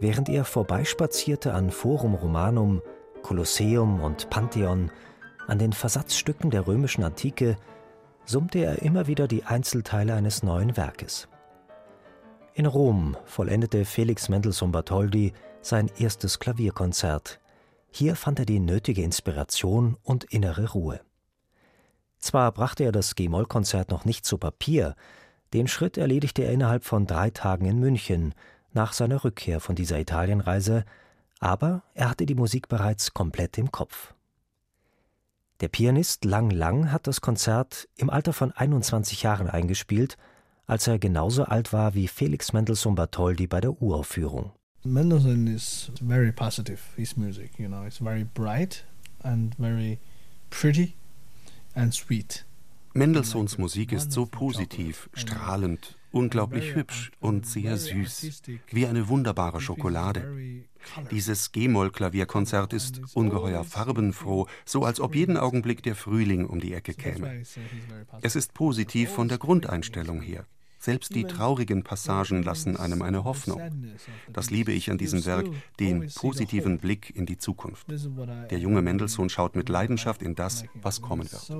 Während er vorbeispazierte an Forum Romanum, Kolosseum und Pantheon, an den Versatzstücken der römischen Antike, summte er immer wieder die Einzelteile eines neuen Werkes. In Rom vollendete Felix Mendelssohn Bartholdy sein erstes Klavierkonzert. Hier fand er die nötige Inspiration und innere Ruhe. Zwar brachte er das G-Moll-Konzert noch nicht zu Papier, den Schritt erledigte er innerhalb von drei Tagen in München, nach seiner Rückkehr von dieser Italienreise, aber er hatte die Musik bereits komplett im Kopf. Der Pianist Lang Lang hat das Konzert im Alter von 21 Jahren eingespielt, als er genauso alt war wie Felix Mendelssohn Bartholdy bei der Uraufführung. Mendelssohn is very positive, his music, you know, it's very bright and very pretty and sweet. Mendelssohns Musik ist so positiv, strahlend unglaublich hübsch und sehr süß, wie eine wunderbare Schokolade. Dieses G-Moll-Klavierkonzert ist ungeheuer farbenfroh, so als ob jeden Augenblick der Frühling um die Ecke käme. Es ist positiv von der Grundeinstellung her. Selbst die traurigen Passagen lassen einem eine Hoffnung. Das liebe ich an diesem Werk, den positiven Blick in die Zukunft. Der junge Mendelssohn schaut mit Leidenschaft in das, was kommen wird.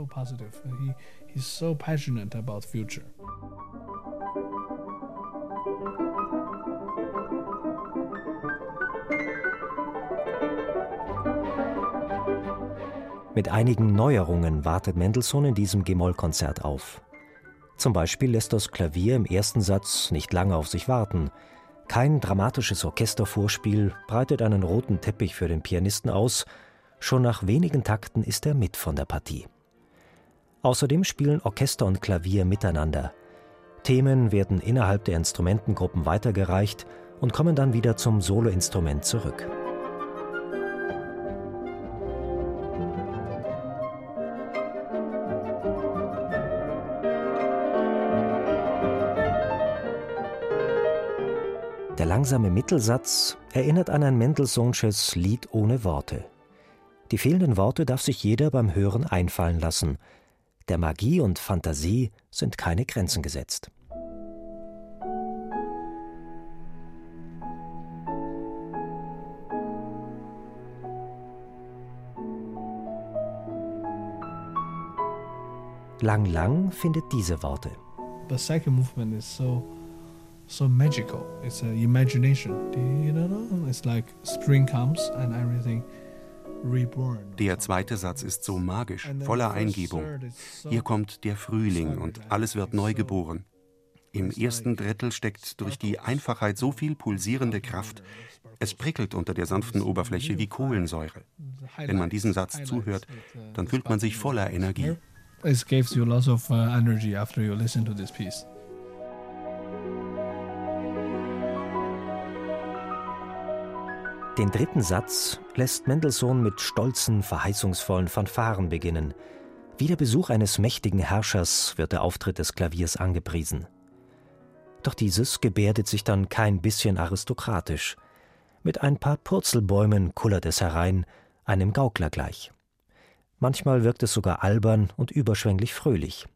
Mit einigen Neuerungen wartet Mendelssohn in diesem G-Moll-Konzert auf. Zum Beispiel lässt das Klavier im ersten Satz nicht lange auf sich warten. Kein dramatisches Orchestervorspiel breitet einen roten Teppich für den Pianisten aus. Schon nach wenigen Takten ist er mit von der Partie. Außerdem spielen Orchester und Klavier miteinander. Themen werden innerhalb der Instrumentengruppen weitergereicht und kommen dann wieder zum Soloinstrument zurück. Der langsame Mittelsatz erinnert an ein Mendelssohnsches Lied ohne Worte. Die fehlenden Worte darf sich jeder beim Hören einfallen lassen. Der Magie und Fantasie sind keine Grenzen gesetzt. Lang Lang findet diese Worte. The second movement is so so magical. It's an imagination. It's like spring comes and everything. Der zweite Satz ist so magisch, voller Eingebung. Hier kommt der Frühling und alles wird neu geboren. Im ersten Drittel steckt durch die Einfachheit so viel pulsierende Kraft. Es prickelt unter der sanften Oberfläche wie Kohlensäure. Wenn man diesem Satz zuhört, dann fühlt man sich voller Energie. It gives you lots of uh, energy after you listen to this piece. Den dritten Satz lässt Mendelssohn mit stolzen, verheißungsvollen Fanfaren beginnen. Wie der Besuch eines mächtigen Herrschers wird der Auftritt des Klaviers angepriesen. Doch dieses gebärdet sich dann kein bisschen aristokratisch. Mit ein paar Purzelbäumen kullert es herein, einem Gaukler gleich. Manchmal wirkt es sogar albern und überschwänglich fröhlich.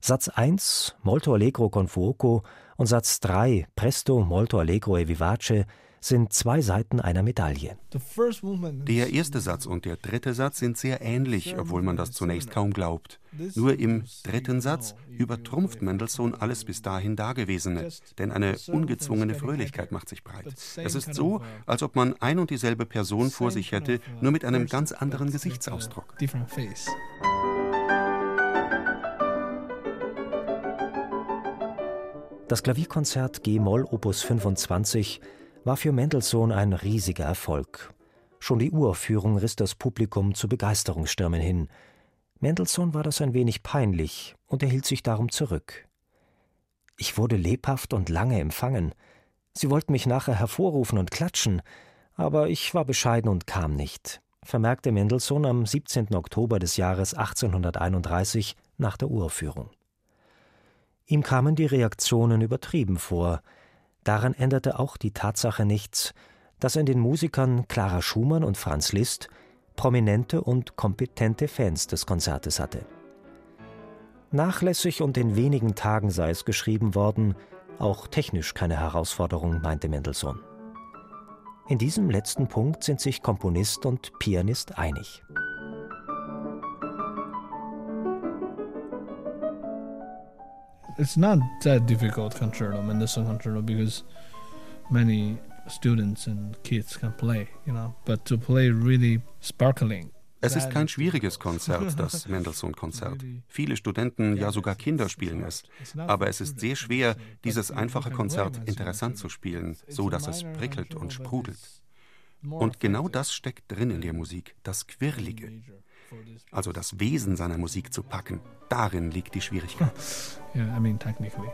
Satz 1, Molto allegro con fuoco, und Satz 3, Presto molto allegro e vivace, sind zwei Seiten einer Medaille. Der erste Satz und der dritte Satz sind sehr ähnlich, obwohl man das zunächst kaum glaubt. Nur im dritten Satz übertrumpft Mendelssohn alles bis dahin Dagewesene, denn eine ungezwungene Fröhlichkeit macht sich breit. Es ist so, als ob man ein und dieselbe Person vor sich hätte, nur mit einem ganz anderen Gesichtsausdruck. Das Klavierkonzert G-Moll Opus 25 war für Mendelssohn ein riesiger Erfolg. Schon die Uraufführung riss das Publikum zu Begeisterungsstürmen hin. Mendelssohn war das ein wenig peinlich und er hielt sich darum zurück. Ich wurde lebhaft und lange empfangen. Sie wollten mich nachher hervorrufen und klatschen, aber ich war bescheiden und kam nicht, vermerkte Mendelssohn am 17. Oktober des Jahres 1831 nach der Uraufführung. Ihm kamen die Reaktionen übertrieben vor. Daran änderte auch die Tatsache nichts, dass er in den Musikern Clara Schumann und Franz Liszt prominente und kompetente Fans des Konzertes hatte. Nachlässig und in wenigen Tagen sei es geschrieben worden, auch technisch keine Herausforderung, meinte Mendelssohn. In diesem letzten Punkt sind sich Komponist und Pianist einig. It's not that difficult concerto, Mendelssohn concerto, because many students and kids can play, you know. But to play really sparkling. Es ist kein schwieriges Konzert, das Mendelssohn-Konzert. Viele Studenten, ja sogar Kinder spielen es. Aber es ist sehr schwer, dieses einfache Konzert interessant zu spielen, so dass es prickelt und sprudelt. Und genau das steckt drin in der Musik, das Quirlige. Also das Wesen seiner Musik zu packen, darin liegt die Schwierigkeit. Yeah, I mean technically.